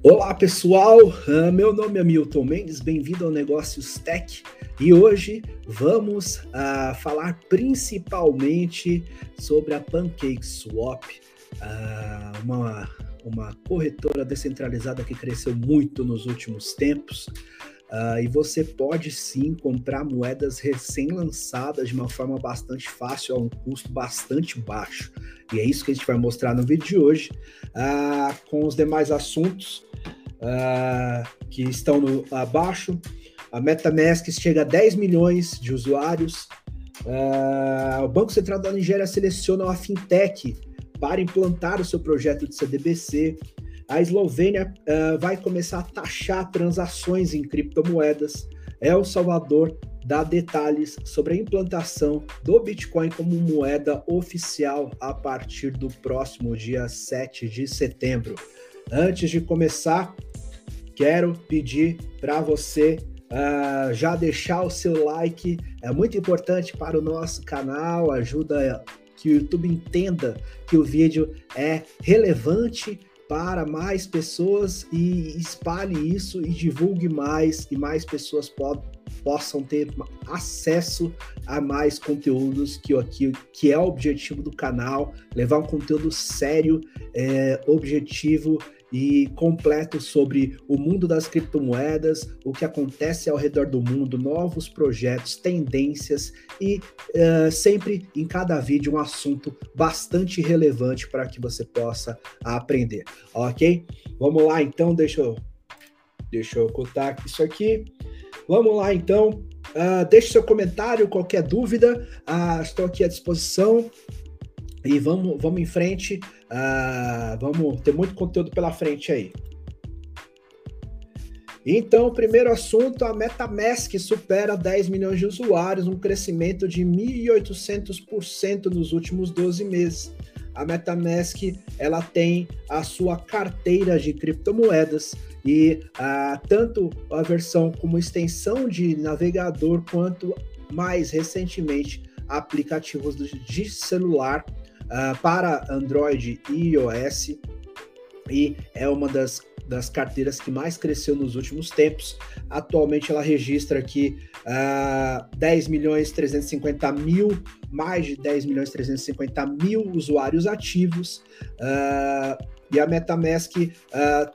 Olá pessoal, uh, meu nome é Milton Mendes, bem-vindo ao Negócios Tech. E hoje vamos uh, falar principalmente sobre a PancakeSwap, uh, uma, uma corretora descentralizada que cresceu muito nos últimos tempos. Uh, e você pode sim comprar moedas recém-lançadas de uma forma bastante fácil, a um custo bastante baixo. E é isso que a gente vai mostrar no vídeo de hoje, uh, com os demais assuntos uh, que estão no, abaixo. A MetaMask chega a 10 milhões de usuários. o Banco Central da Nigéria seleciona uma fintech para implantar o seu projeto de CDBC a Eslovênia uh, vai começar a taxar transações em criptomoedas. El Salvador dá detalhes sobre a implantação do Bitcoin como moeda oficial a partir do próximo dia 7 de setembro. Antes de começar, quero pedir para você uh, já deixar o seu like, é muito importante para o nosso canal, ajuda que o YouTube entenda que o vídeo é relevante para mais pessoas e espalhe isso e divulgue mais e mais pessoas po possam ter acesso a mais conteúdos que aqui que é o objetivo do canal, levar um conteúdo sério, é, objetivo e completo sobre o mundo das criptomoedas, o que acontece ao redor do mundo, novos projetos, tendências e uh, sempre em cada vídeo um assunto bastante relevante para que você possa aprender, ok? Vamos lá então, deixa eu, deixa eu ocultar isso aqui. Vamos lá então, uh, deixe seu comentário, qualquer dúvida, uh, estou aqui à disposição. E vamos, vamos em frente. Uh, vamos ter muito conteúdo pela frente aí. Então, primeiro assunto, a MetaMask supera 10 milhões de usuários, um crescimento de 1.800% nos últimos 12 meses. A MetaMask ela tem a sua carteira de criptomoedas e uh, tanto a versão como extensão de navegador quanto mais recentemente aplicativos de celular uh, para Android e iOS e é uma das, das carteiras que mais cresceu nos últimos tempos. Atualmente ela registra aqui uh, 10 milhões 350 mil, mais de 10 milhões 350 mil usuários ativos. Uh, e a MetaMask uh,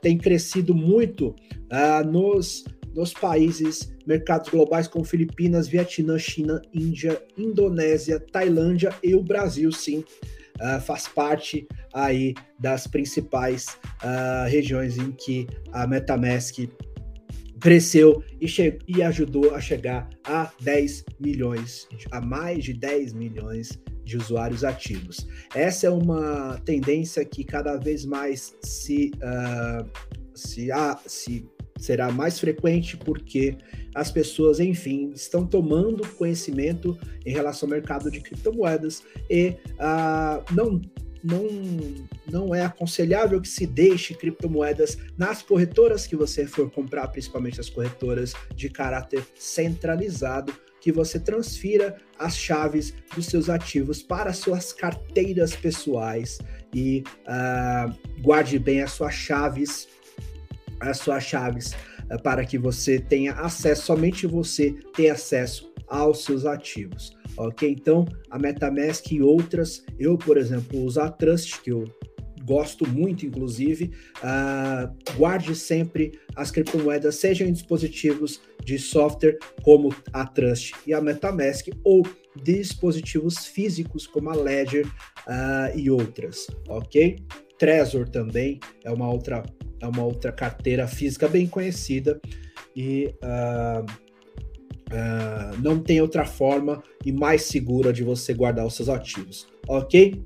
tem crescido muito uh, nos, nos países, mercados globais como Filipinas, Vietnã, China, Índia, Indonésia, Tailândia e o Brasil, sim uh, faz parte aí das principais uh, regiões em que a MetaMask cresceu e, e ajudou a chegar a 10 milhões, a mais de 10 milhões de usuários ativos. Essa é uma tendência que cada vez mais se, uh, se, uh, se será mais frequente porque as pessoas, enfim, estão tomando conhecimento em relação ao mercado de criptomoedas e uh, não, não, não é aconselhável que se deixe criptomoedas nas corretoras que você for comprar, principalmente as corretoras de caráter centralizado, que você transfira as chaves dos seus ativos para suas carteiras pessoais e uh, guarde bem as suas chaves as suas chaves uh, para que você tenha acesso, somente você tem acesso aos seus ativos. Ok? Então, a MetaMask e outras, eu, por exemplo, uso a Trust, que eu gosto muito, inclusive. Uh, guarde sempre as criptomoedas, sejam em dispositivos de software como a Trust e a MetaMask, ou dispositivos físicos como a Ledger uh, e outras, ok? Trezor também é uma outra é uma outra carteira física bem conhecida e uh, uh, não tem outra forma e mais segura de você guardar os seus ativos, ok?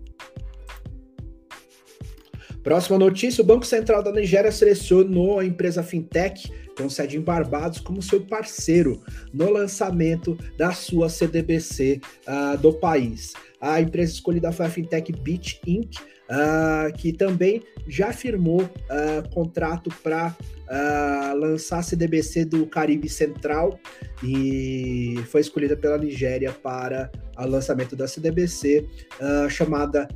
Próxima notícia: o Banco Central da Nigéria selecionou a empresa fintech com sede em Barbados como seu parceiro no lançamento da sua CDBC uh, ah, do país. a empresa escolhida foi a fintech Bit Inc., uh, que também já firmou uh, contrato para uh, lançar a CDBC do Caribe Central e foi escolhida pela Nigéria para o lançamento da CDBC, uh, chamada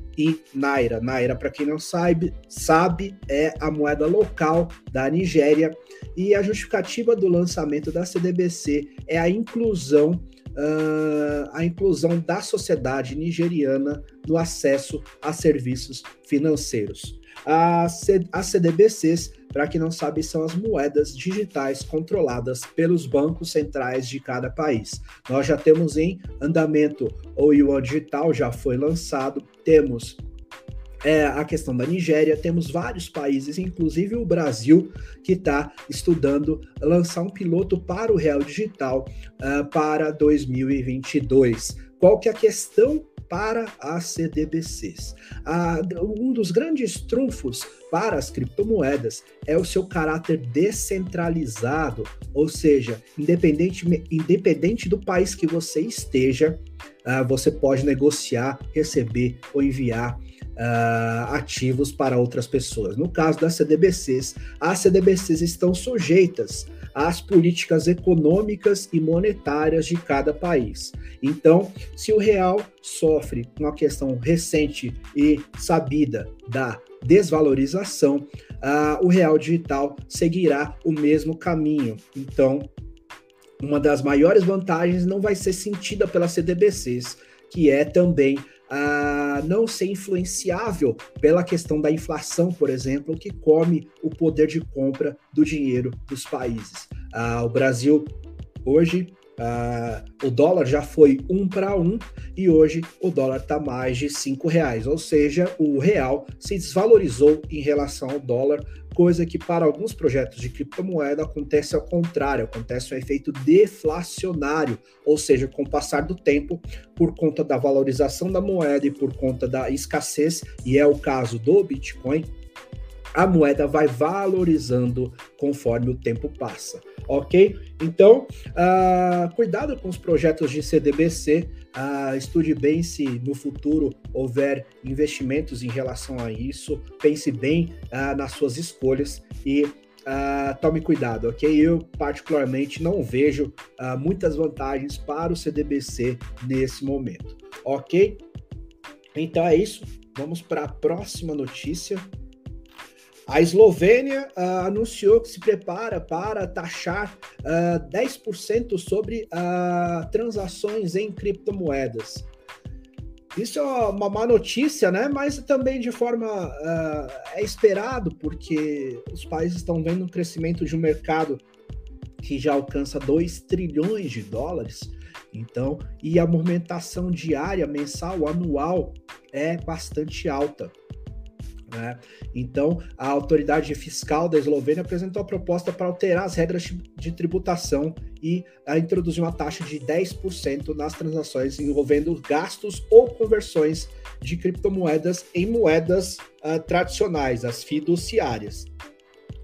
Naira. Naira, para quem não sabe, sabe, é a moeda local da Nigéria e a justificativa do lançamento da CDBC é a inclusão uh, a inclusão da sociedade nigeriana no acesso a serviços financeiros. As, CDBCs, para quem não sabe, são as moedas digitais controladas pelos bancos centrais de cada país. Nós já temos em andamento o Yuan Digital, já foi lançado, temos é, a questão da Nigéria, temos vários países, inclusive o Brasil, que está estudando lançar um piloto para o Real Digital uh, para 2022. Qual que é a questão para as CDBCs. Ah, um dos grandes trunfos para as criptomoedas é o seu caráter descentralizado, ou seja, independente, independente do país que você esteja, ah, você pode negociar, receber ou enviar uh, ativos para outras pessoas. No caso das CDBCs, as CDBCs estão sujeitas às políticas econômicas e monetárias de cada país. Então, se o real sofre com a questão recente e sabida da desvalorização, uh, o real digital seguirá o mesmo caminho. Então, uma das maiores vantagens não vai ser sentida pelas CDBCs, que é também a não ser influenciável pela questão da inflação, por exemplo, que come o poder de compra do dinheiro dos países. Ah, o Brasil hoje Uh, o dólar já foi um para um e hoje o dólar está mais de cinco reais, ou seja, o real se desvalorizou em relação ao dólar, coisa que para alguns projetos de criptomoeda acontece ao contrário, acontece um efeito deflacionário, ou seja, com o passar do tempo, por conta da valorização da moeda e por conta da escassez, e é o caso do Bitcoin, a moeda vai valorizando conforme o tempo passa, ok? Então, uh, cuidado com os projetos de CDBC, uh, ah, estude bem se no futuro houver investimentos em relação a isso, pense bem uh, nas suas escolhas e tome cuidado, ok? Eu, particularmente, não vejo muitas vantagens para o CDBC nesse momento, ok? Então é isso, vamos para a próxima notícia. A Eslovênia uh, anunciou que se prepara para taxar uh, ah, 10% sobre uh, transações em criptomoedas. Isso é uma má notícia, né? Mas também de forma é esperado, porque os países estão vendo um crescimento de um mercado que já alcança 2 trilhões de dólares. Então, e a movimentação diária, mensal, anual é bastante alta. Né? Então, a autoridade fiscal da Eslovênia apresentou a proposta para alterar as regras de tributação e a introduzir uma taxa de 10% nas transações envolvendo gastos ou conversões de criptomoedas em moedas uh, tradicionais, as fiduciárias.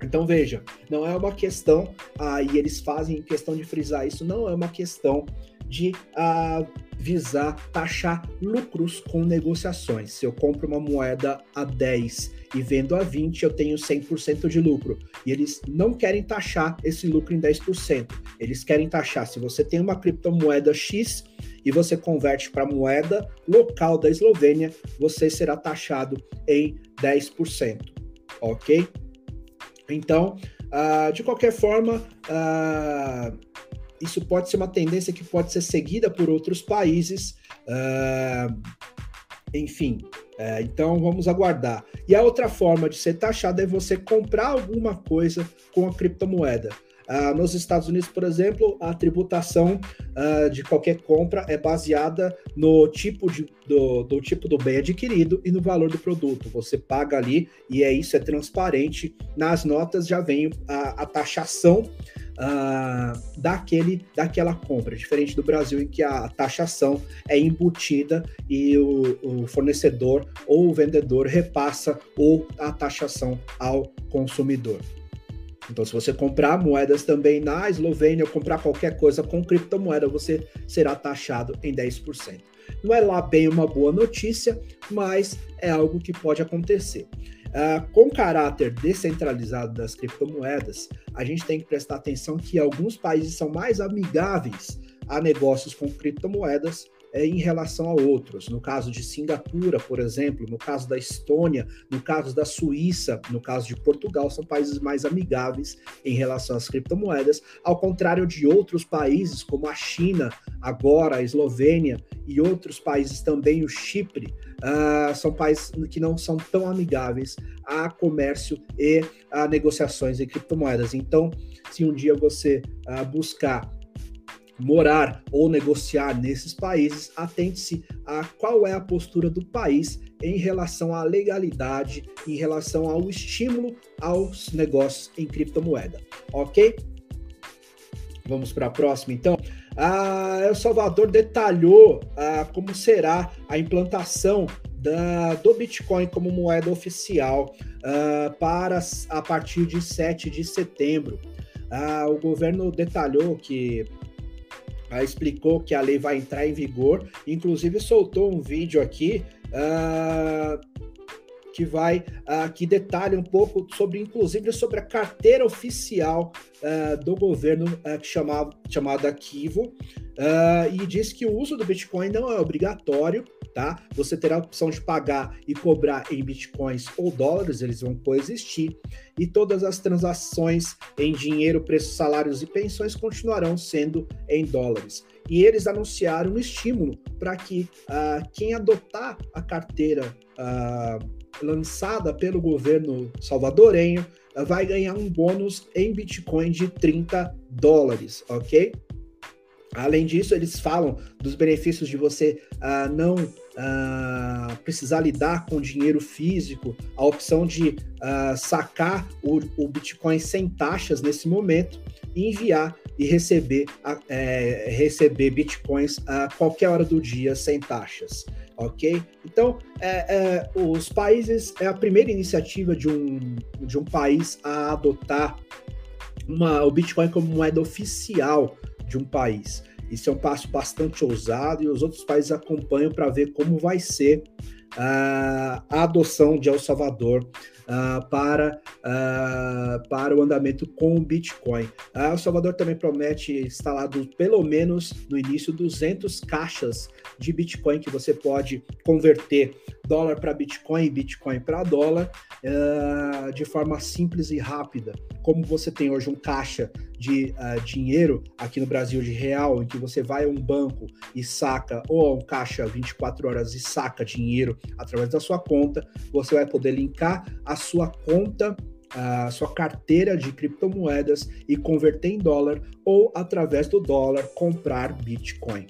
Então veja, não é uma questão, uh, e eles fazem questão de frisar isso, não é uma questão de uh, visar taxar lucros com negociações. Se eu compro uma moeda a 10 e vendo a 20, eu tenho 100% de lucro. E eles não querem taxar esse lucro em 10%. Eles querem taxar se você tem uma criptomoeda X e você converte para moeda local da Eslovênia, você será taxado em 10%. Ok? Então, uh, de qualquer forma, uh, isso pode ser uma tendência que pode ser seguida por outros países. Uh, enfim, uh, então vamos aguardar. E a outra forma de ser taxado é você comprar alguma coisa com a criptomoeda. Uh, nos Estados Unidos, por exemplo, a tributação uh, de qualquer compra é baseada no tipo, de, do, do, tipo do bem adquirido e no valor do produto. Você paga ali e é isso, é transparente. Nas notas já vem a, a taxação uh, daquele, daquela compra, diferente do Brasil, em que a taxação é embutida e o, o fornecedor ou o vendedor repassa ou a taxação ao consumidor. Então, se você comprar moedas também na Eslovênia ou comprar qualquer coisa com criptomoeda, você será taxado em 10%. Não é lá bem uma boa notícia, mas é algo que pode acontecer. Uh, com caráter descentralizado das criptomoedas, a gente tem que prestar atenção que alguns países são mais amigáveis a negócios com criptomoedas é, em relação a outros. No caso de Singapura, por exemplo, no caso da Estônia, no caso da Suíça, no caso de Portugal, são países mais amigáveis em relação às criptomoedas, ao contrário de outros países como a China, agora a Eslovênia e outros países também, o Chipre, uh, são países que não são tão amigáveis a comércio e a negociações em criptomoedas. Então, se um dia você uh, buscar morar ou negociar nesses países, atente-se a qual é a postura do país em relação à legalidade, em relação ao estímulo aos negócios em criptomoeda, ok? Vamos para a próxima, então. A El Salvador detalhou ah, como será a implantação da, do Bitcoin como moeda oficial ah, para a partir de 7 de setembro. Ah, o governo detalhou que uh, explicou que a lei vai entrar em vigor, inclusive soltou um vídeo aqui uh, que vai uh, que detalha um pouco sobre, inclusive, sobre a carteira oficial uh, do governo uh, chamado, chamada Kivo, e diz que o uso do Bitcoin não é obrigatório, tá? Você terá a opção de pagar e cobrar em bitcoins ou dólares, eles vão coexistir, e todas as transações em dinheiro, preços, salários e pensões continuarão sendo em dólares. E eles anunciaram um estímulo para que uh, quem adotar a carteira uh, lançada pelo governo salvadorenho vai ganhar um bônus em Bitcoin de 30 dólares, ok? Além disso, eles falam dos benefícios de você uh, não uh, precisar lidar com dinheiro físico, a opção de sacar o, o, Bitcoin sem taxas nesse momento enviar e receber, é, receber Bitcoins a qualquer hora do dia sem taxas. Ok? Então, é, é, os países é a primeira iniciativa de um, de um país a adotar uma, o Bitcoin como moeda oficial de um país. Isso é um passo bastante ousado e os outros países acompanham para ver como vai ser uh, a adoção de El Salvador uh, para, uh, para o andamento com o Bitcoin. Uh, o Salvador também promete instalar pelo menos no início 200 caixas de Bitcoin que você pode converter dólar para Bitcoin e Bitcoin para dólar de forma simples e rápida. Como você tem hoje um caixa de dinheiro aqui no Brasil de real, em que você vai a um banco e saca, ou a um caixa 24 horas e saca dinheiro através da sua conta, você vai poder linkar a sua conta a sua carteira de criptomoedas e converter em dólar ou através do dólar comprar Bitcoin.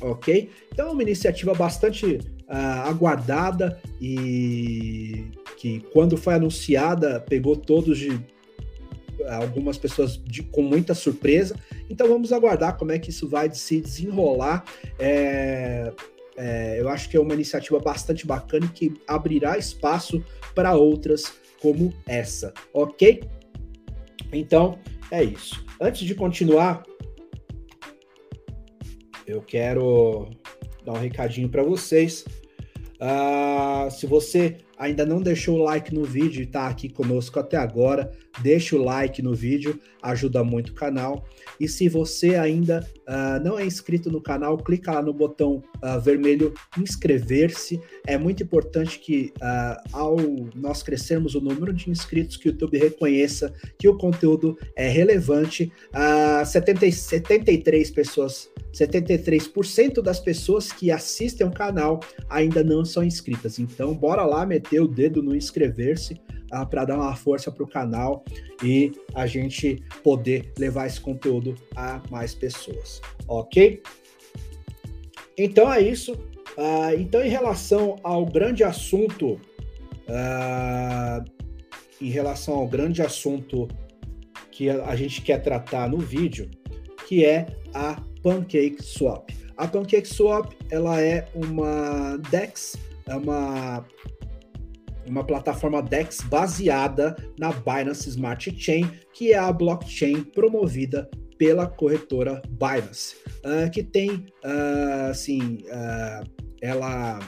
Ok? Então é uma iniciativa bastante uh, aguardada e que quando foi anunciada pegou todos de algumas pessoas de, com muita surpresa. Então vamos aguardar como é que isso vai se desenrolar. É, é, eu acho que é uma iniciativa bastante bacana que abrirá espaço para outras como essa, ok? Então é isso. Antes de continuar, eu quero dar um recadinho para vocês. Uh, se você ainda não deixou o like no vídeo e está aqui conosco até agora, deixa o like no vídeo, ajuda muito o canal. E se você ainda uh, não é inscrito no canal, clica lá no botão uh, vermelho inscrever-se. É muito importante que, uh, ao nós crescermos o número de inscritos, que o YouTube reconheça que o conteúdo é relevante. Uh, 70, 73 pessoas 73% das pessoas que assistem o canal ainda não são inscritas. Então, bora lá meter o dedo no inscrever-se para dar uma força para o canal e a gente poder levar esse conteúdo a mais pessoas, ok? Então é isso. Uh, então, em relação ao grande assunto, uh, em relação ao grande assunto que a gente quer tratar no vídeo, que é a Pancake Swap. A Pancake Swap ela é uma DEX, é uma uma plataforma DEX baseada na Binance Smart Chain, que é a blockchain promovida pela corretora Binance. uh, que tem, uh, assim, uh, ela,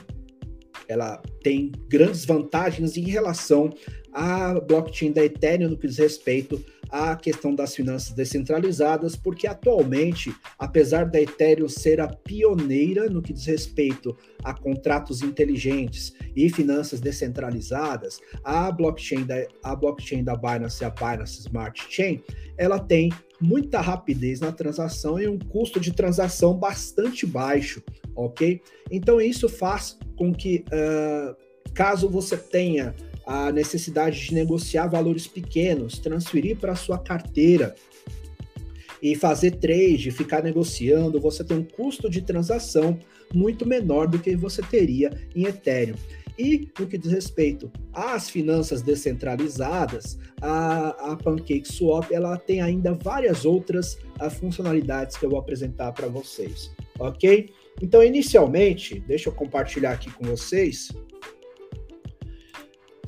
ela tem grandes vantagens em relação à blockchain da Ethereum no que diz respeito à questão das finanças descentralizadas, porque atualmente, apesar da Ethereum ser a pioneira no que diz respeito a contratos inteligentes e finanças descentralizadas, a blockchain da, a blockchain da Binance, a Binance Smart Chain, ela tem muita rapidez na transação e um custo de transação bastante baixo, ok? Então isso faz com que, uh, caso você tenha a necessidade de negociar valores pequenos, transferir para sua carteira e fazer trade, ficar negociando, você tem um custo de transação muito menor do que você teria em Ethereum. E no que diz respeito às finanças descentralizadas, a, a PancakeSwap ela tem ainda várias outras a, ah, funcionalidades que eu vou apresentar para vocês, ok? Então, inicialmente, deixa eu compartilhar aqui com vocês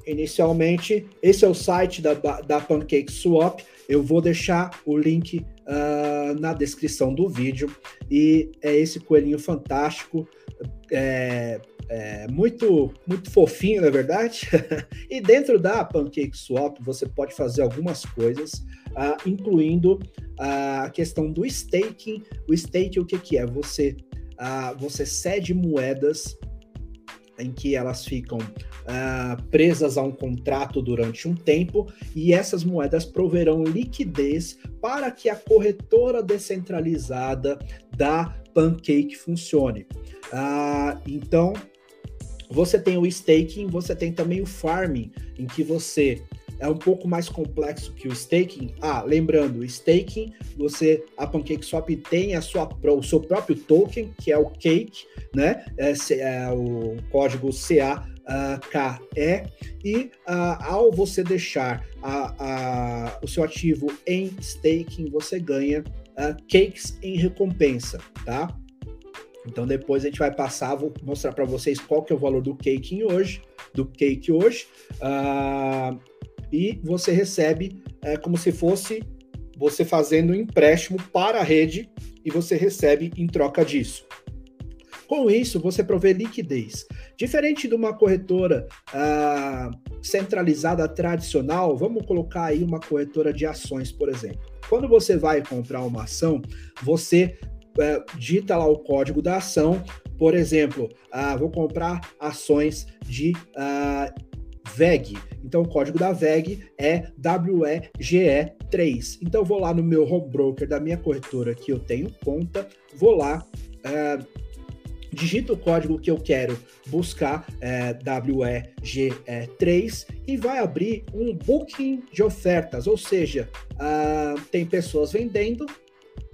inicialmente, esse é o site da, da Pancake Swap. Eu vou deixar o link uh, na descrição do vídeo. E é esse coelhinho fantástico, é, é muito, muito fofinho, na é verdade. e dentro da Pancake Swap, você pode fazer algumas coisas, uh, incluindo uh, a questão do staking. O staking, o que, que é? Você, você cede moedas em que elas ficam uh, presas a um contrato durante um tempo e essas moedas proverão liquidez para que a corretora descentralizada da Pancake funcione. Uh, então, você tem o staking, você tem também o farming, em que você é um pouco mais complexo que o staking. Ah, lembrando, staking, você a PancakeSwap tem a sua, o seu próprio token, que é o Cake, né? É, é o código CA uh, KE, e uh, ao você deixar a, a, o seu ativo em staking, você ganha uh, cakes em recompensa, tá? Então depois a gente vai passar, vou mostrar para vocês qual que é o valor do cake hoje, do cake hoje, e você recebe é, como se fosse você fazendo um empréstimo para a rede e você recebe em troca disso. Com isso, você provê liquidez. Diferente de uma corretora ah, centralizada tradicional, vamos colocar aí uma corretora de ações, por exemplo. Quando você vai comprar uma ação, você é, digita lá o código da ação, por exemplo, ah, vou comprar ações de ah, VEG. Então o código da VEG é WEGE3. Então vou lá no meu home broker da minha corretora que eu tenho conta, vou lá, é, digito o código que eu quero buscar, é, WEGE3, e vai abrir um booking de ofertas, ou seja, uh, tem pessoas vendendo,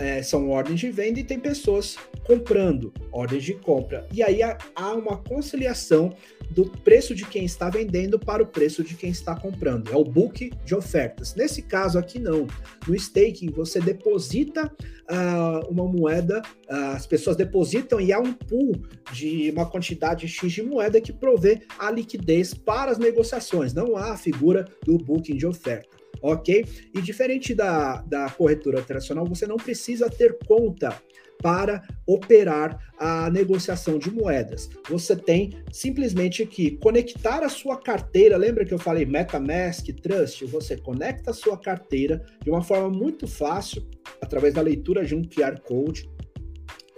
é, são ordens de venda e tem pessoas comprando, ordens de compra. E aí há, uma conciliação do preço de quem está vendendo para o preço de quem está comprando. É o book de ofertas. Nesse caso aqui, não. No staking, você deposita uh, uma moeda, uh, as pessoas depositam e há um pool de uma quantidade X de moeda que provê a liquidez para as negociações. Não há a figura do booking de oferta ok? E diferente da, da corretora tradicional, você não precisa ter conta para operar a negociação de moedas. Você tem simplesmente que conectar a sua carteira. Lembra que eu falei MetaMask, Trust? Você conecta a sua carteira de uma forma muito fácil, através da leitura de um QR Code.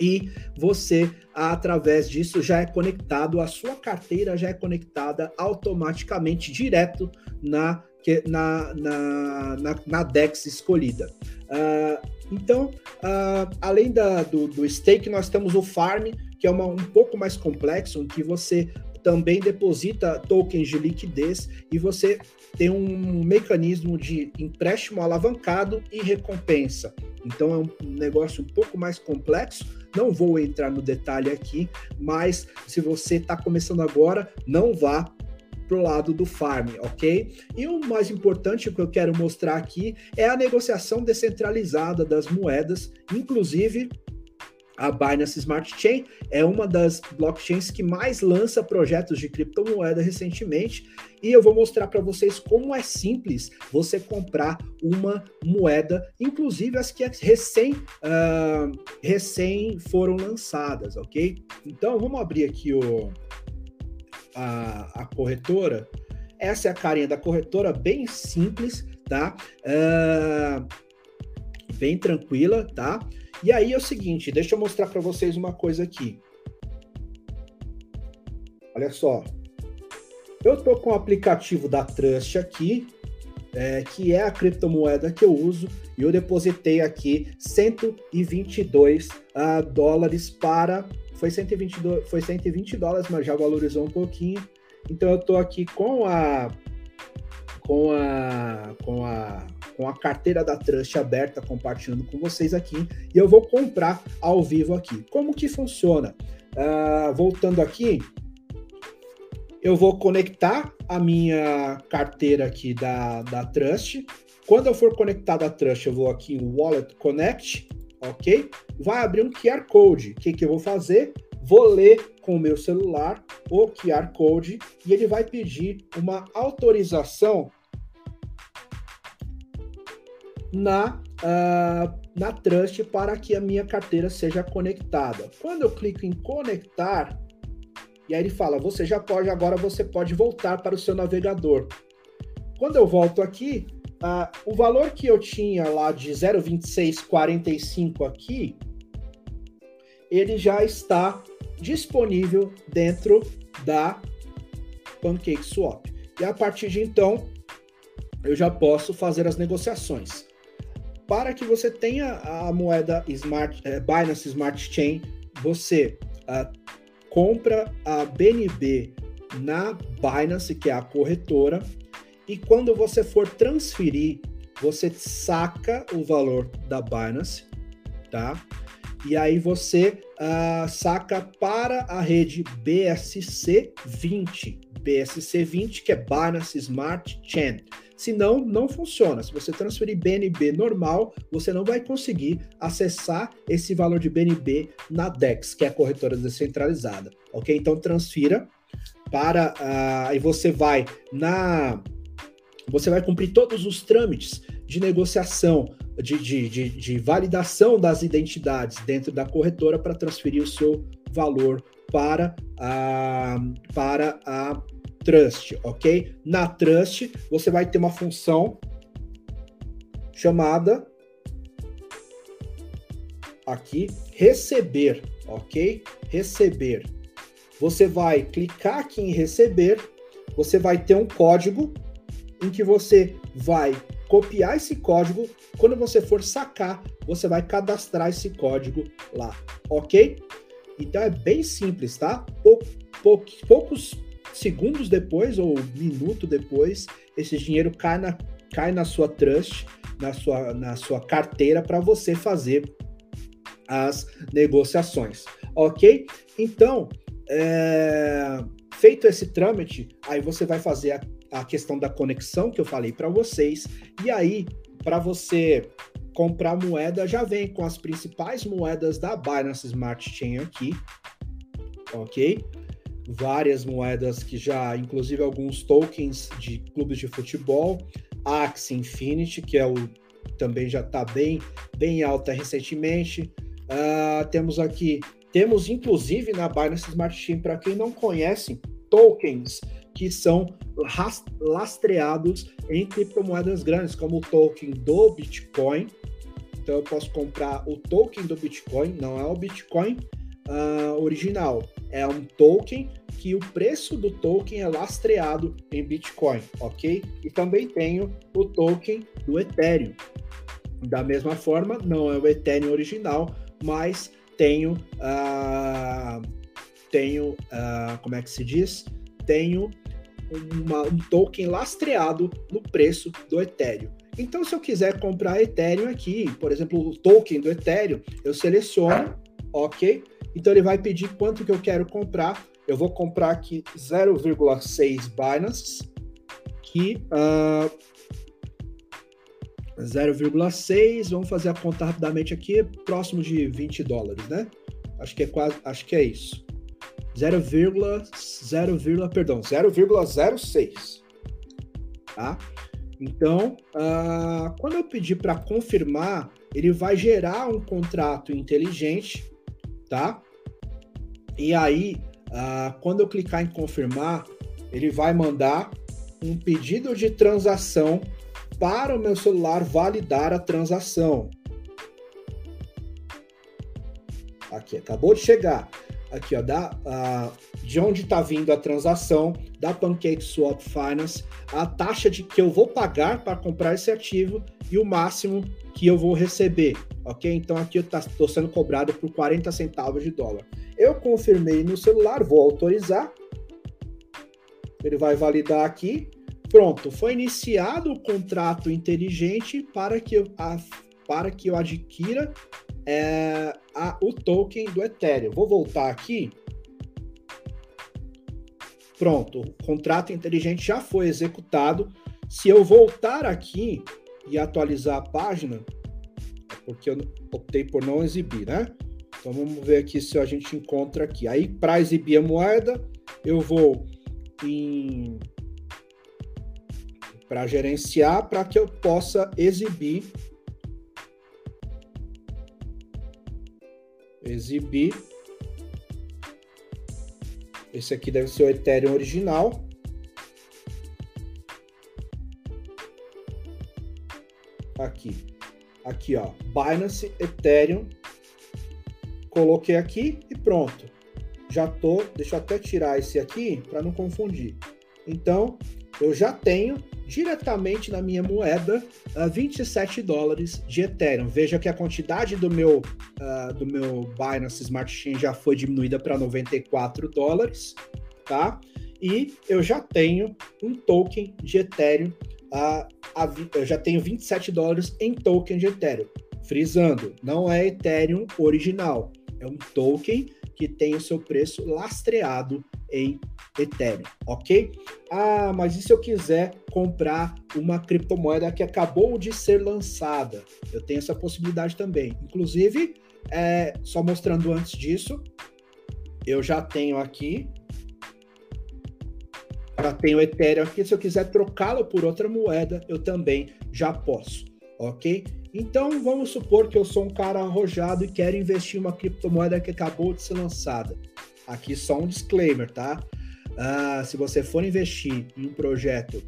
E você, através disso, já é conectado, a sua carteira já é conectada automaticamente direto na, na, na, na, na DEX escolhida. Uh, então, uh, além da, do, do stake, nós temos o farm, que é uma, um pouco mais complexo, em que você também deposita tokens de liquidez e você tem um mecanismo de empréstimo alavancado e recompensa. Então é um negócio um pouco mais complexo. Não vou entrar no detalhe aqui, mas se você está começando agora, não vá para o lado do farm, ok? E o mais importante que eu quero mostrar aqui é a negociação descentralizada das moedas, inclusive A Binance Smart Chain é uma das blockchains que mais lança projetos de criptomoeda recentemente e eu vou mostrar para vocês como é simples você comprar uma moeda, inclusive as que recém, uh, recém foram lançadas, ok? Então vamos abrir aqui o, a, a corretora. Essa é a carinha da corretora, bem simples, tá? Uh, bem tranquila, tá? E aí é o seguinte, deixa eu mostrar para vocês uma coisa aqui. Olha só. Eu tô com o aplicativo da Trust aqui, é, que é a criptomoeda que eu uso, e eu depositei aqui 122 uh, dólares para. Foi 122, foi 120 dólares, mas já valorizou um pouquinho. Então eu tô aqui com a com a com a com a carteira da Trust aberta, compartilhando com vocês aqui, e eu vou comprar ao vivo aqui. Como que funciona? Uh, voltando aqui, eu vou conectar a minha carteira aqui da, da Trust. Quando eu for conectado à Trust, eu vou aqui em Wallet Connect, ok? Vai abrir um QR Code. O que, que eu vou fazer? Vou ler com o meu celular o QR Code e ele vai pedir uma autorização na, uh, na Trust para que a minha carteira seja conectada. Quando eu clico em conectar, e aí ele fala: você já pode, agora você pode voltar para o seu navegador. Quando eu volto aqui, uh, o valor que eu tinha lá de 0,2645 aqui, ele já está disponível dentro da PancakeSwap. E a partir de então, eu já posso fazer as negociações para que você tenha a moeda Smart, é, Binance Smart Chain, você uh, compra a BNB na Binance, que é a corretora, e quando você for transferir, você saca o valor da Binance, tá? E aí você uh, saca para a rede BSC20, BSC20, que é Binance Smart Chain. Senão, não funciona. Se você transferir BNB normal, você não vai conseguir acessar esse valor de BNB na DEX, que é a corretora descentralizada. Ok? Então, transfira para. Uh, e você vai na. Você vai cumprir todos os trâmites de negociação, de, de, de, de validação das identidades dentro da corretora para transferir o seu valor para a, para a Trust, ok? Na Trust, você vai ter uma função chamada aqui receber, ok? Receber. Você vai clicar aqui em receber, você vai ter um código em que você vai copiar esse código. Quando você for sacar, você vai cadastrar esse código lá, ok? Então é bem simples, tá? Pou, pou, poucos segundos depois ou minuto depois, esse dinheiro cai na, cai na sua trust, na sua, na sua carteira para você fazer as negociações, ok? Então, é, feito esse trâmite, aí você vai fazer a, a questão da conexão que eu falei para vocês, e aí, para você comprar moeda, já vem com as principais moedas da Binance Smart Chain aqui, ok? várias moedas que já, inclusive alguns tokens de clubes de futebol, Axie Infinity, que é o também já está bem, bem alta recentemente. Uh, temos aqui, temos inclusive na Binance Smart Chain, para quem não conhece, tokens que são lastreados em criptomoedas grandes, como o token do Bitcoin. Então eu posso comprar o token do Bitcoin, não é o Bitcoin uh, original, é um token que o preço do token é lastreado em Bitcoin, ok? E também tenho o token do Ethereum. Da mesma forma, não é o Ethereum original, mas tenho, uh, tenho, uh, como é que se diz? Tenho uma, um token lastreado no preço do Ethereum. Então, se eu quiser comprar Ethereum aqui, por exemplo, o token do Ethereum, eu seleciono, ok? Então ele vai pedir quanto que eu quero comprar. Eu vou comprar aqui 0,6 Binance, que uh, 0,6, vamos fazer a conta rapidamente aqui, próximo de 20 dólares, né? Acho que é quase, acho que é isso. 0,0, perdão, 0,06. Tá? Então, uh, quando eu pedir para confirmar, ele vai gerar um contrato inteligente, tá? E aí, uh, quando eu clicar em confirmar, ele vai mandar um pedido de transação para o meu celular validar a transação. Aqui, acabou de chegar. Aqui, ó, da, de onde está vindo a transação da PancakeSwap Finance, a taxa de que eu vou pagar para comprar esse ativo e o máximo que eu vou receber, ok? Então aqui eu estou sendo cobrado por 40 centavos de dólar. Eu confirmei no celular, vou autorizar. Ele vai validar aqui. Pronto, foi iniciado o contrato inteligente para que eu, a, para que eu adquira é, a, o token do Ethereum. Vou voltar aqui. Pronto, o contrato inteligente já foi executado. Se eu voltar aqui e atualizar a página, é porque eu optei por não exibir, né? Então vamos ver aqui se a gente encontra aqui. Aí para exibir a moeda, eu vou em para gerenciar para que eu possa exibir exibir. Esse aqui deve ser o Ethereum original. Aqui. Aqui, ó. Binance Ethereum. Coloquei aqui e pronto. Já tô, deixa eu até tirar esse aqui para não confundir. Então, eu já tenho diretamente na minha moeda uh, 27 dólares de Ethereum. Veja que a quantidade do meu, uh, do meu Binance Smart Chain já foi diminuída para 94 dólares, tá? E eu já tenho um token de Ethereum, uh, a, eu já tenho 27 dólares em token de Ethereum. Frisando, não é Ethereum original, é um token que tem o seu preço lastreado em Ethereum, ok? Ah, mas e se eu quiser comprar uma criptomoeda que acabou de ser lançada? Eu tenho essa possibilidade também. Inclusive, é, só mostrando antes disso, eu já tenho aqui, já tenho Ethereum aqui. Se eu quiser trocá-lo por outra moeda, eu também já posso, ok? Então, vamos supor que eu sou um cara arrojado e quero investir em uma criptomoeda que acabou de ser lançada. Aqui só um disclaimer, tá? Uh, se você for investir em um projeto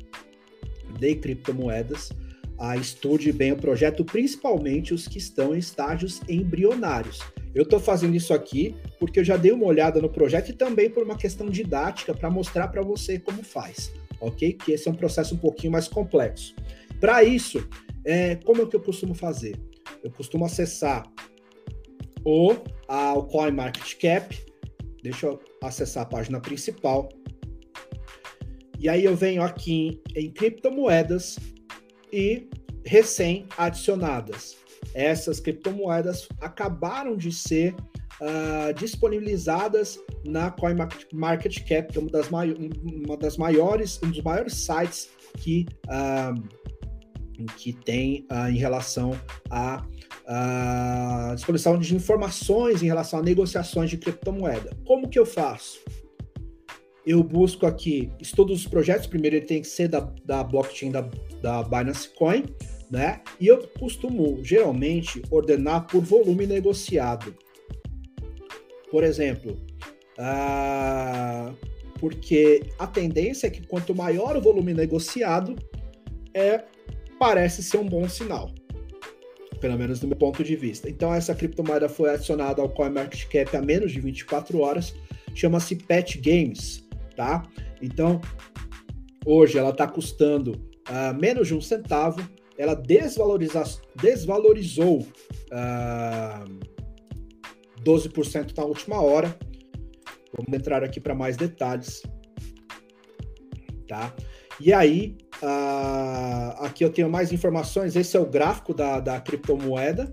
de criptomoedas, uh, estude bem o projeto, principalmente os que estão em estágios embrionários. Eu estou fazendo isso aqui porque eu já dei uma olhada no projeto e também por uma questão didática para mostrar para você como faz, ok? Que esse é um processo um pouquinho mais complexo. Para isso, é, como é que eu costumo fazer? Eu costumo acessar o, a, o CoinMarketCap, deixa eu acessar a página principal, e aí eu venho aqui em criptomoedas e recém-adicionadas. Essas criptomoedas acabaram de ser uh, disponibilizadas na CoinMarketCap, que é uma das, uma das maiores, um dos maiores sites que uh, que tem uh, em relação à disposição de informações em relação a negociações de criptomoeda. Como que eu faço? Eu busco aqui todos os projetos, primeiro ele tem que ser da, da blockchain da, da Binance Coin, né? E eu costumo geralmente ordenar por volume negociado. Por exemplo, uh, porque a tendência é que quanto maior o volume negociado, é parece ser um bom sinal. Pelo menos do meu ponto de vista. Então, essa criptomoeda foi adicionada ao CoinMarketCap há menos de 24 horas. Chama-se Pet Games, tá? Então, hoje ela está custando uh, menos de um centavo. Ela desvaloriza, desvalorizou uh, ah, 12% na última hora. Vamos entrar aqui para mais detalhes, tá? E aí, Uh, aqui eu tenho mais informações. Esse é o gráfico da, da criptomoeda,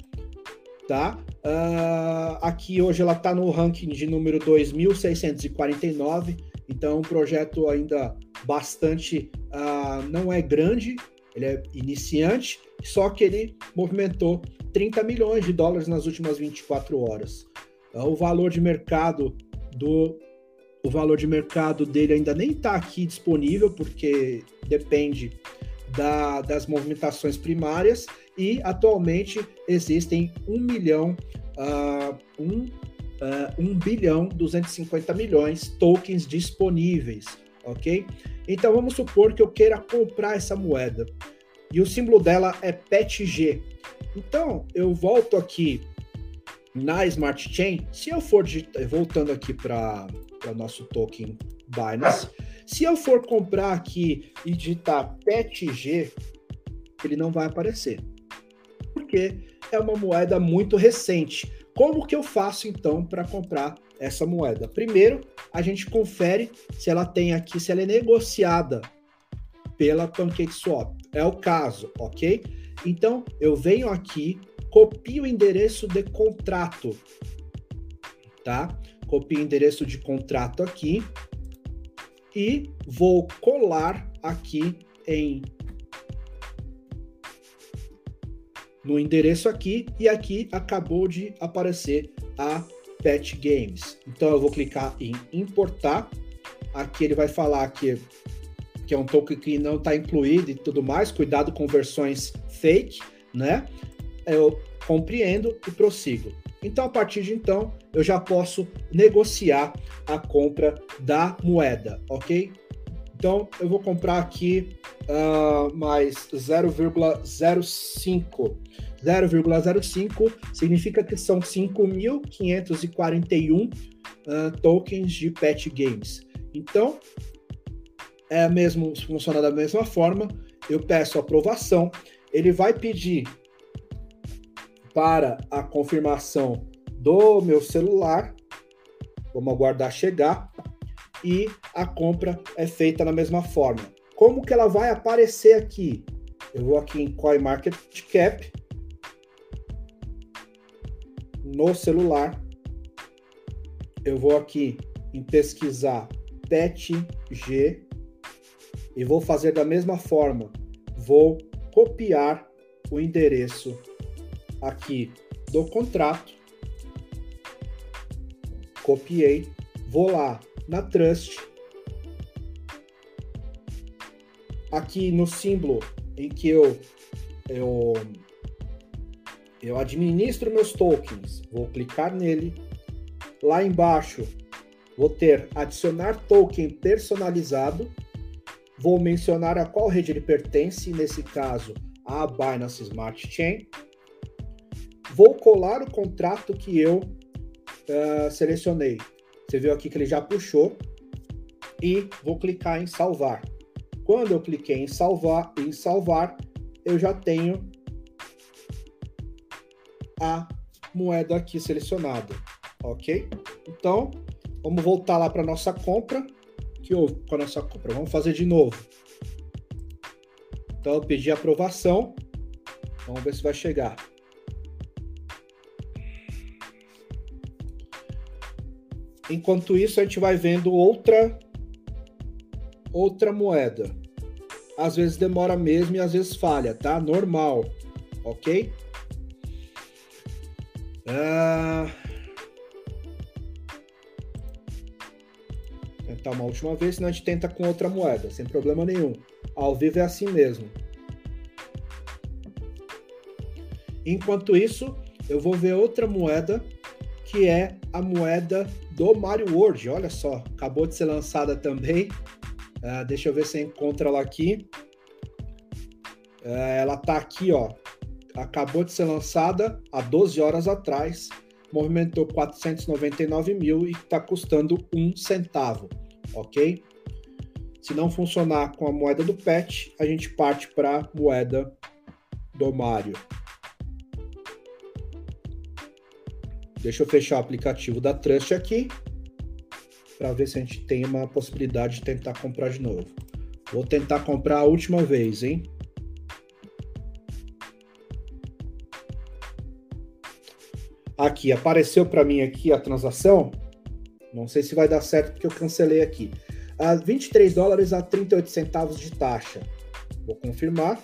tá? Uh, aqui hoje ela está no ranking de número 2.649, então um projeto ainda bastante, uh, não é grande, Ele é iniciante, só que ele movimentou 30 milhões de dólares nas últimas 24 horas. O valor de mercado do o valor de mercado dele ainda nem está aqui disponível, porque depende da, das movimentações primárias, e atualmente existem 1 milhão, uh, 1, uh, 1 bilhão 250 milhões tokens disponíveis, ok? Então vamos supor que eu queira comprar essa moeda, e o símbolo dela é PETG. Então eu volto aqui na Smart Chain, se eu for voltando aqui para o nosso token Binance, se eu for comprar aqui e digitar PETG, ele não vai aparecer. Porque é uma moeda muito recente. Como que eu faço então para comprar essa moeda? Primeiro, a gente confere se ela tem aqui, se ela é negociada pela PancakeSwap. É o caso, ok? Então, eu venho aqui, copio o endereço de contrato, tá? Copio o endereço de contrato aqui e vou colar aqui em no endereço aqui e aqui acabou de aparecer a Pet Games. Então eu vou clicar em importar. Aqui ele vai falar que, que é um token que não está incluído e tudo mais. Cuidado com versões fake, né? Eu compreendo e prossigo. Então, a partir de então, eu já posso negociar a compra da moeda, ok? Então, eu vou comprar aqui uh, mais 0,05. 0,05 significa que são 5.541 uh, ah, tokens de Pet Games. Então, é mesmo, funciona da mesma forma. Eu peço aprovação, ele vai pedir para a confirmação do meu celular. Vamos aguardar chegar. E a compra é feita da mesma forma. Como que ela vai aparecer aqui? Eu vou aqui em CoinMarketCap. No celular. Eu vou aqui em pesquisar PETG. E vou fazer da mesma forma. Vou copiar o endereço aqui do contrato, copiei, vou lá na Trust, aqui no símbolo em que eu, eu, eu administro meus tokens, vou clicar nele, lá embaixo vou ter adicionar token personalizado, vou mencionar a qual rede ele pertence, nesse caso a Binance Smart Chain, Vou colar o contrato que eu uh, selecionei. Você viu aqui que ele já puxou e vou clicar em salvar. Quando eu cliquei em salvar, em salvar, eu já tenho a moeda aqui selecionada, ok? Então, vamos voltar lá para nossa compra. que houve com a nossa compra? Vamos fazer de novo. Então, eu pedi aprovação. Vamos ver se vai chegar. Enquanto isso, a gente vai vendo outra outra moeda. Às vezes demora mesmo e às vezes falha, tá? Normal, ok? Ah... Tentar uma última vez, senão a gente tenta com outra moeda, sem problema nenhum. Ao vivo é assim mesmo. Enquanto isso, eu vou ver outra moeda que é a moeda do Mario World. Olha só, acabou de ser lançada também. Uh, deixa eu ver se eu encontro ela aqui. Uh, ela tá aqui, ó. Acabou de ser lançada há 12 horas atrás. Movimentou 499 mil e está custando um centavo, ok? Se não funcionar com a moeda do PET, a gente parte para a moeda do Mario. Deixa eu fechar o aplicativo da Trust aqui para ver se a gente tem uma possibilidade de tentar comprar de novo. Vou tentar comprar a última vez, hein? Aqui, apareceu para mim aqui a transação. Não sei se vai dar certo porque eu cancelei aqui. A 23 dólares a 38 centavos de taxa. Vou confirmar.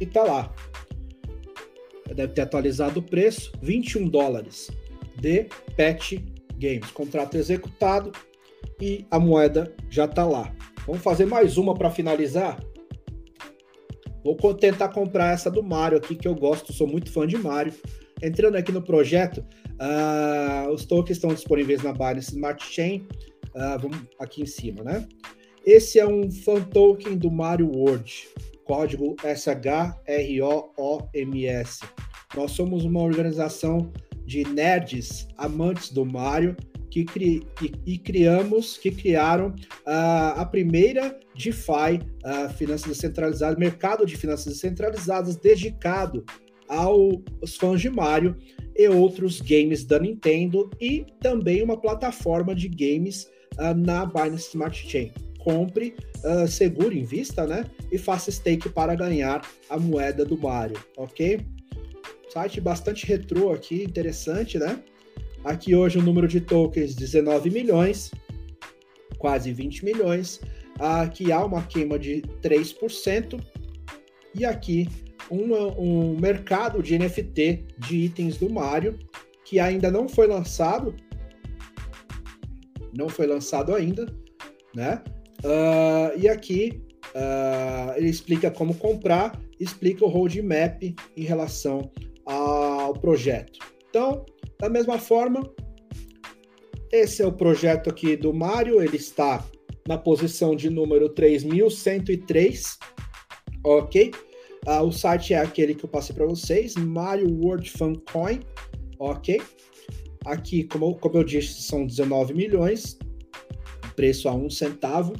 E tá lá. Deve ter atualizado o preço, 21 dólares de Pet Games. Contrato executado e a moeda já tá lá. Vamos fazer mais uma para finalizar? Vou tentar comprar essa do Mario aqui, que eu gosto, sou muito fã de Mario. Entrando aqui no projeto, uh, os tokens estão disponíveis na Binance Smart Chain, uh, vamos aqui em cima, né? Esse é um fan token do Mario World, código SHROOMS. Nós somos uma organização de nerds amantes do Mario que cri, e, e, criamos, que criaram uh, a primeira DeFi, uh, finanças descentralizadas, mercado de finanças descentralizadas dedicado aos fãs de Mario e outros games da Nintendo e também uma plataforma de games uh, na Binance Smart Chain. Compre, uh, segure, invista, né? E faça stake para ganhar a moeda do Mario, ok? Site bastante retrô aqui, interessante, né? Aqui hoje o número de tokens 19 milhões, quase 20 milhões. Aqui há uma queima de 3%. E aqui uma, um mercado de NFT de itens do Mario que ainda não foi lançado. Não foi lançado ainda, né? Uh, e aqui uh, ele explica como comprar, explica o roadmap em relação ao projeto. Então, da mesma forma, esse é o projeto aqui do Mário, ele está na posição de número 3103, ok? Ah, o site é aquele que eu passei para vocês, Mario World Fun Coin, ok? Aqui, como, como eu disse, são 19 milhões, preço a um centavo.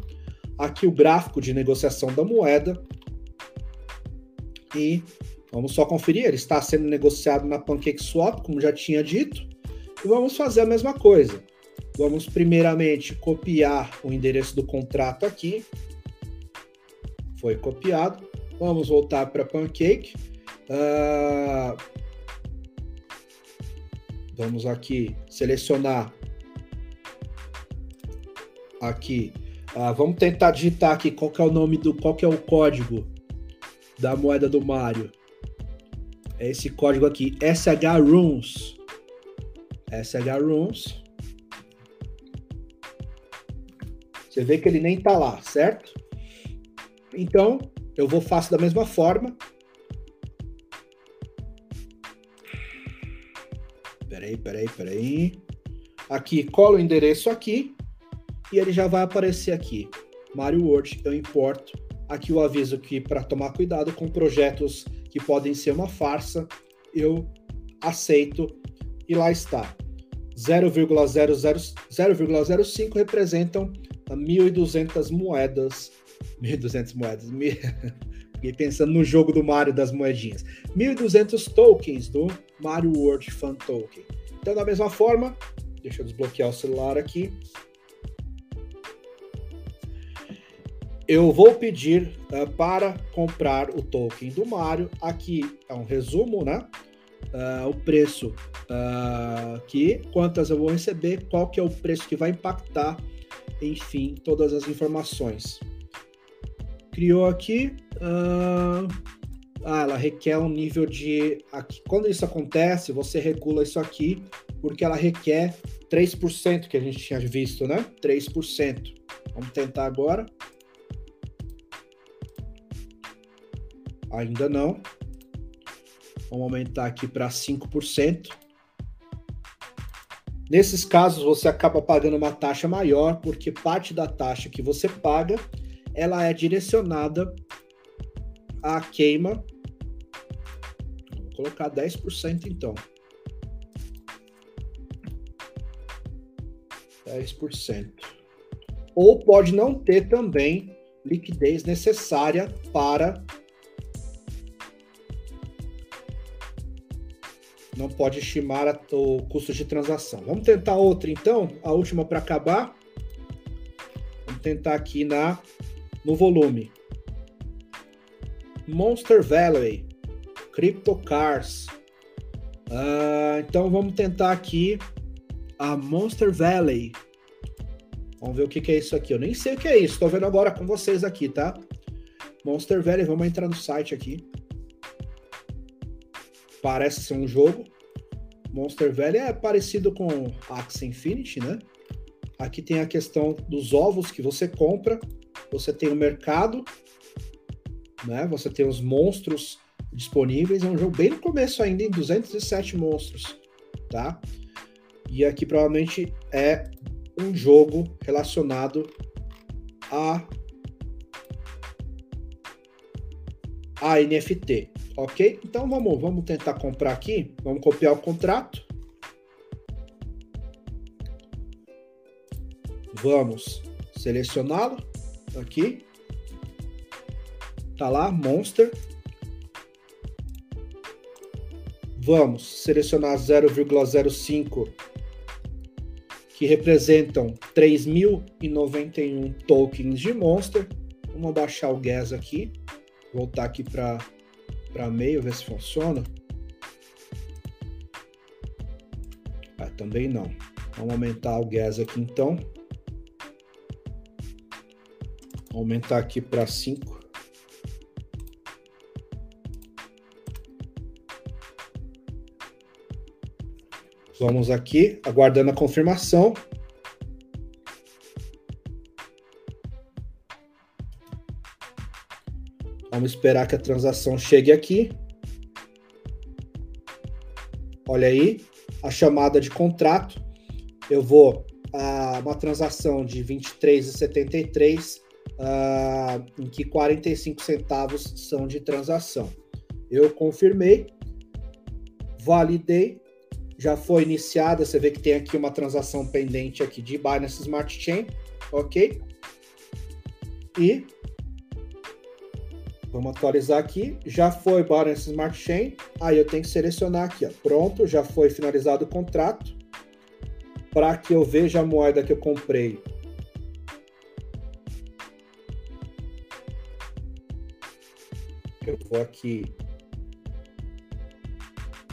Aqui o gráfico de negociação da moeda. E Vamos só conferir, ele está sendo negociado na PancakeSwap, como já tinha dito, e vamos fazer a mesma coisa. Vamos primeiramente copiar o endereço do contrato aqui. Foi copiado. Vamos voltar para Pancake. Uh, vamos aqui selecionar aqui. Uh, vamos tentar digitar aqui qual é o nome do, qual é o código da moeda do Mario é esse código aqui, SHRooms. SHRooms. Você vê que ele nem tá lá, certo? Então, eu vou faço da mesma forma. Peraí, peraí, peraí. Aqui, colo o endereço aqui e ele já vai aparecer aqui. Mario World, eu importo. Aqui o aviso que para tomar cuidado com projetos que podem ser uma farsa, eu aceito e lá está. 0,05 representam 1.200 moedas. 1.200 moedas. Fiquei pensando no jogo do Mario das moedinhas. 1.200 tokens do Mario World Fun Token. Então, da mesma forma, deixa eu desbloquear o celular aqui. Eu vou pedir uh, para comprar o token do Mario. Aqui é um resumo, né? Uh, o preço uh, aqui, quantas eu vou receber, qual que é o preço que vai impactar, enfim, todas as informações. Criou aqui, ah, ela requer um nível de. Aqui, quando isso acontece, você regula isso aqui, porque ela requer 3% que a gente tinha visto, né? 3%. Vamos tentar agora. Ainda não. Vamos aumentar aqui para 5%. Nesses casos, você acaba pagando uma taxa maior, porque parte da taxa que você paga, ela é direcionada à queima. Vou colocar 10% então. 10%. Ou pode não ter também liquidez necessária para não pode estimar o custo de transação. Vamos tentar outra então, a última para acabar. Vamos tentar aqui na no volume. Monster Valley, Crypto Cars. Uh, então vamos tentar aqui a Monster Valley. Vamos ver o que, que, é isso aqui. Eu nem sei o que é isso. Estou vendo agora com vocês aqui, tá? Monster Valley. Vamos entrar no site aqui. Parece ser um jogo. Monster Valley é parecido com Axie Infinity, né? Aqui tem a questão dos ovos que você compra. Você tem o mercado, né? Você tem os monstros disponíveis. É um jogo bem no começo ainda, em 207 monstros, tá? E aqui provavelmente é um jogo relacionado a a NFT, ok? Então vamos, vamos tentar comprar aqui, vamos copiar o contrato. Vamos selecioná-lo aqui. Tá lá, Monster. Vamos selecionar 0,05 que representam 3.091 tokens de Monster. Vamos baixar o gas aqui, voltar aqui para meio, ver se funciona. Ah, também não. Vamos aumentar o gas aqui então. Aumentar aqui para 5. Vamos aqui, aguardando a confirmação. Vamos esperar que a transação chegue aqui. Olha aí, a chamada de contrato. Eu vou a uma transação de 23,73, uh, em que 45 centavos são de transação. Eu confirmei, validei, já foi iniciada, você vê que tem aqui uma transação pendente aqui de Binance Smart Chain, ok? E vamos atualizar aqui, já foi Binance Smart Chain, aí eu tenho que selecionar aqui, ó, pronto, já foi finalizado o contrato, para que eu veja a moeda que eu comprei. Eu vou aqui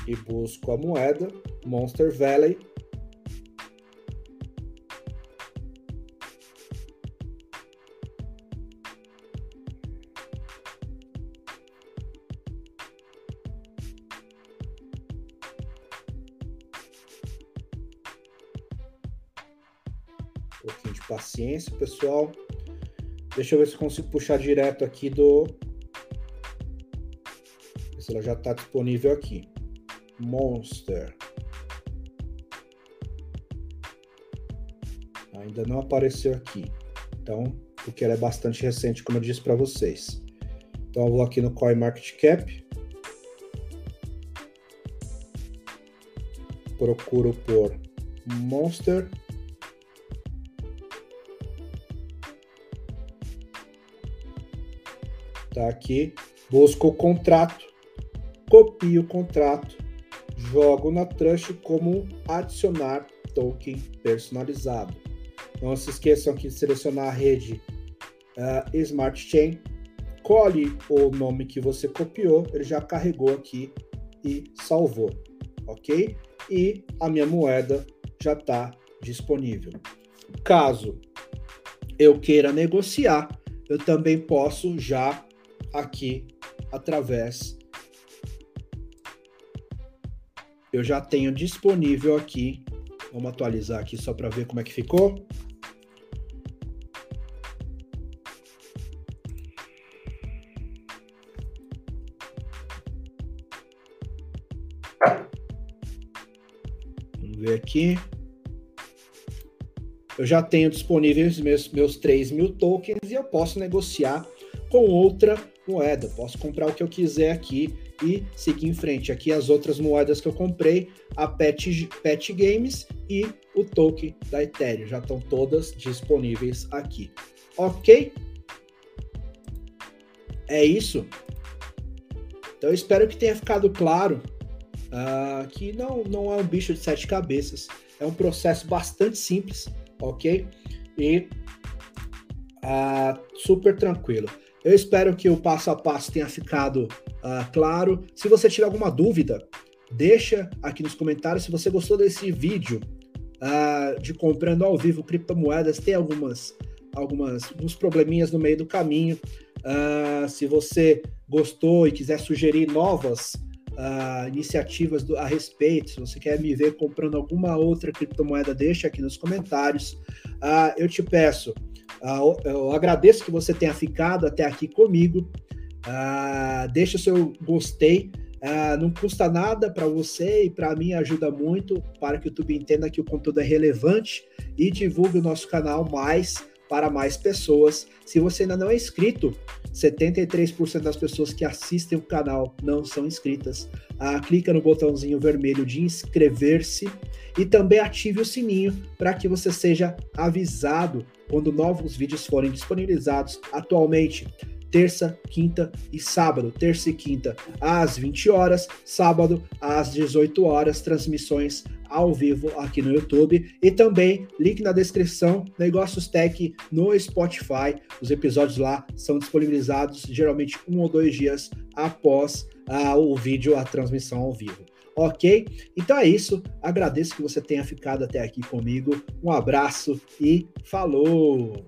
e busco a moeda Monster Valley. Paciência, pessoal. Deixa eu ver se consigo puxar direto aqui do. Se ela já está disponível aqui. Monster. ainda não apareceu aqui. Então, porque ela é bastante recente, como eu disse para vocês. Então, eu vou aqui no CoinMarketCap. Procuro por Monster. Tá aqui. Busco o contrato. Copio o contrato. Jogo na Trust como adicionar token personalizado. Não se esqueçam aqui de selecionar a rede uh, Smart Chain. Cole o nome que você copiou, ele já carregou aqui e salvou, ok? E a minha moeda já está disponível. Caso eu queira negociar, eu também posso já aqui através eu já tenho disponível aqui. Vamos atualizar aqui só para ver como é que ficou. ver aqui. Eu já tenho disponíveis meus, meus 3 mil tokens e eu posso negociar com outra moeda. Posso comprar o que eu quiser aqui e seguir em frente. Aqui as outras moedas que eu comprei, a Pet, Pet Games e o token da Ethereum. Já estão todas disponíveis aqui. Ok? É isso. Então espero que tenha ficado claro uh, que não, não é um bicho de sete cabeças, é um processo bastante simples, ok? E uh, super tranquilo. Eu espero que o passo a passo tenha ficado uh, claro. Se você tiver alguma dúvida, deixa aqui nos comentários se você gostou desse vídeo uh, de comprando ao vivo criptomoedas. Tem algumas, algumas, alguns probleminhas no meio do caminho. Uh, se você gostou e quiser sugerir novas iniciativas do, a respeito, se você quer me ver comprando alguma outra criptomoeda, deixa aqui nos comentários. Eu te peço, eu agradeço que você tenha ficado até aqui comigo. deixa o seu gostei. não custa nada para você e para mim ajuda muito para que o YouTube entenda que o conteúdo é relevante e divulgue o nosso canal mais para mais pessoas. Se você ainda não é inscrito, 73% das pessoas que assistem o canal não são inscritas. Ah, clica no botãozinho vermelho de inscrever-se e também ative o sininho para que você seja avisado quando novos vídeos forem disponibilizados. Atualmente, terça, quinta e sábado. Terça e quinta às 20 horas, sábado às 18 horas, transmissões ao vivo aqui no YouTube e também link na descrição, Negócios Tech no Spotify. Os episódios lá são disponibilizados geralmente um ou dois dias após uh, o vídeo, a transmissão ao vivo. Ok? Então é isso. Agradeço que você tenha ficado até aqui comigo. Um abraço e falou!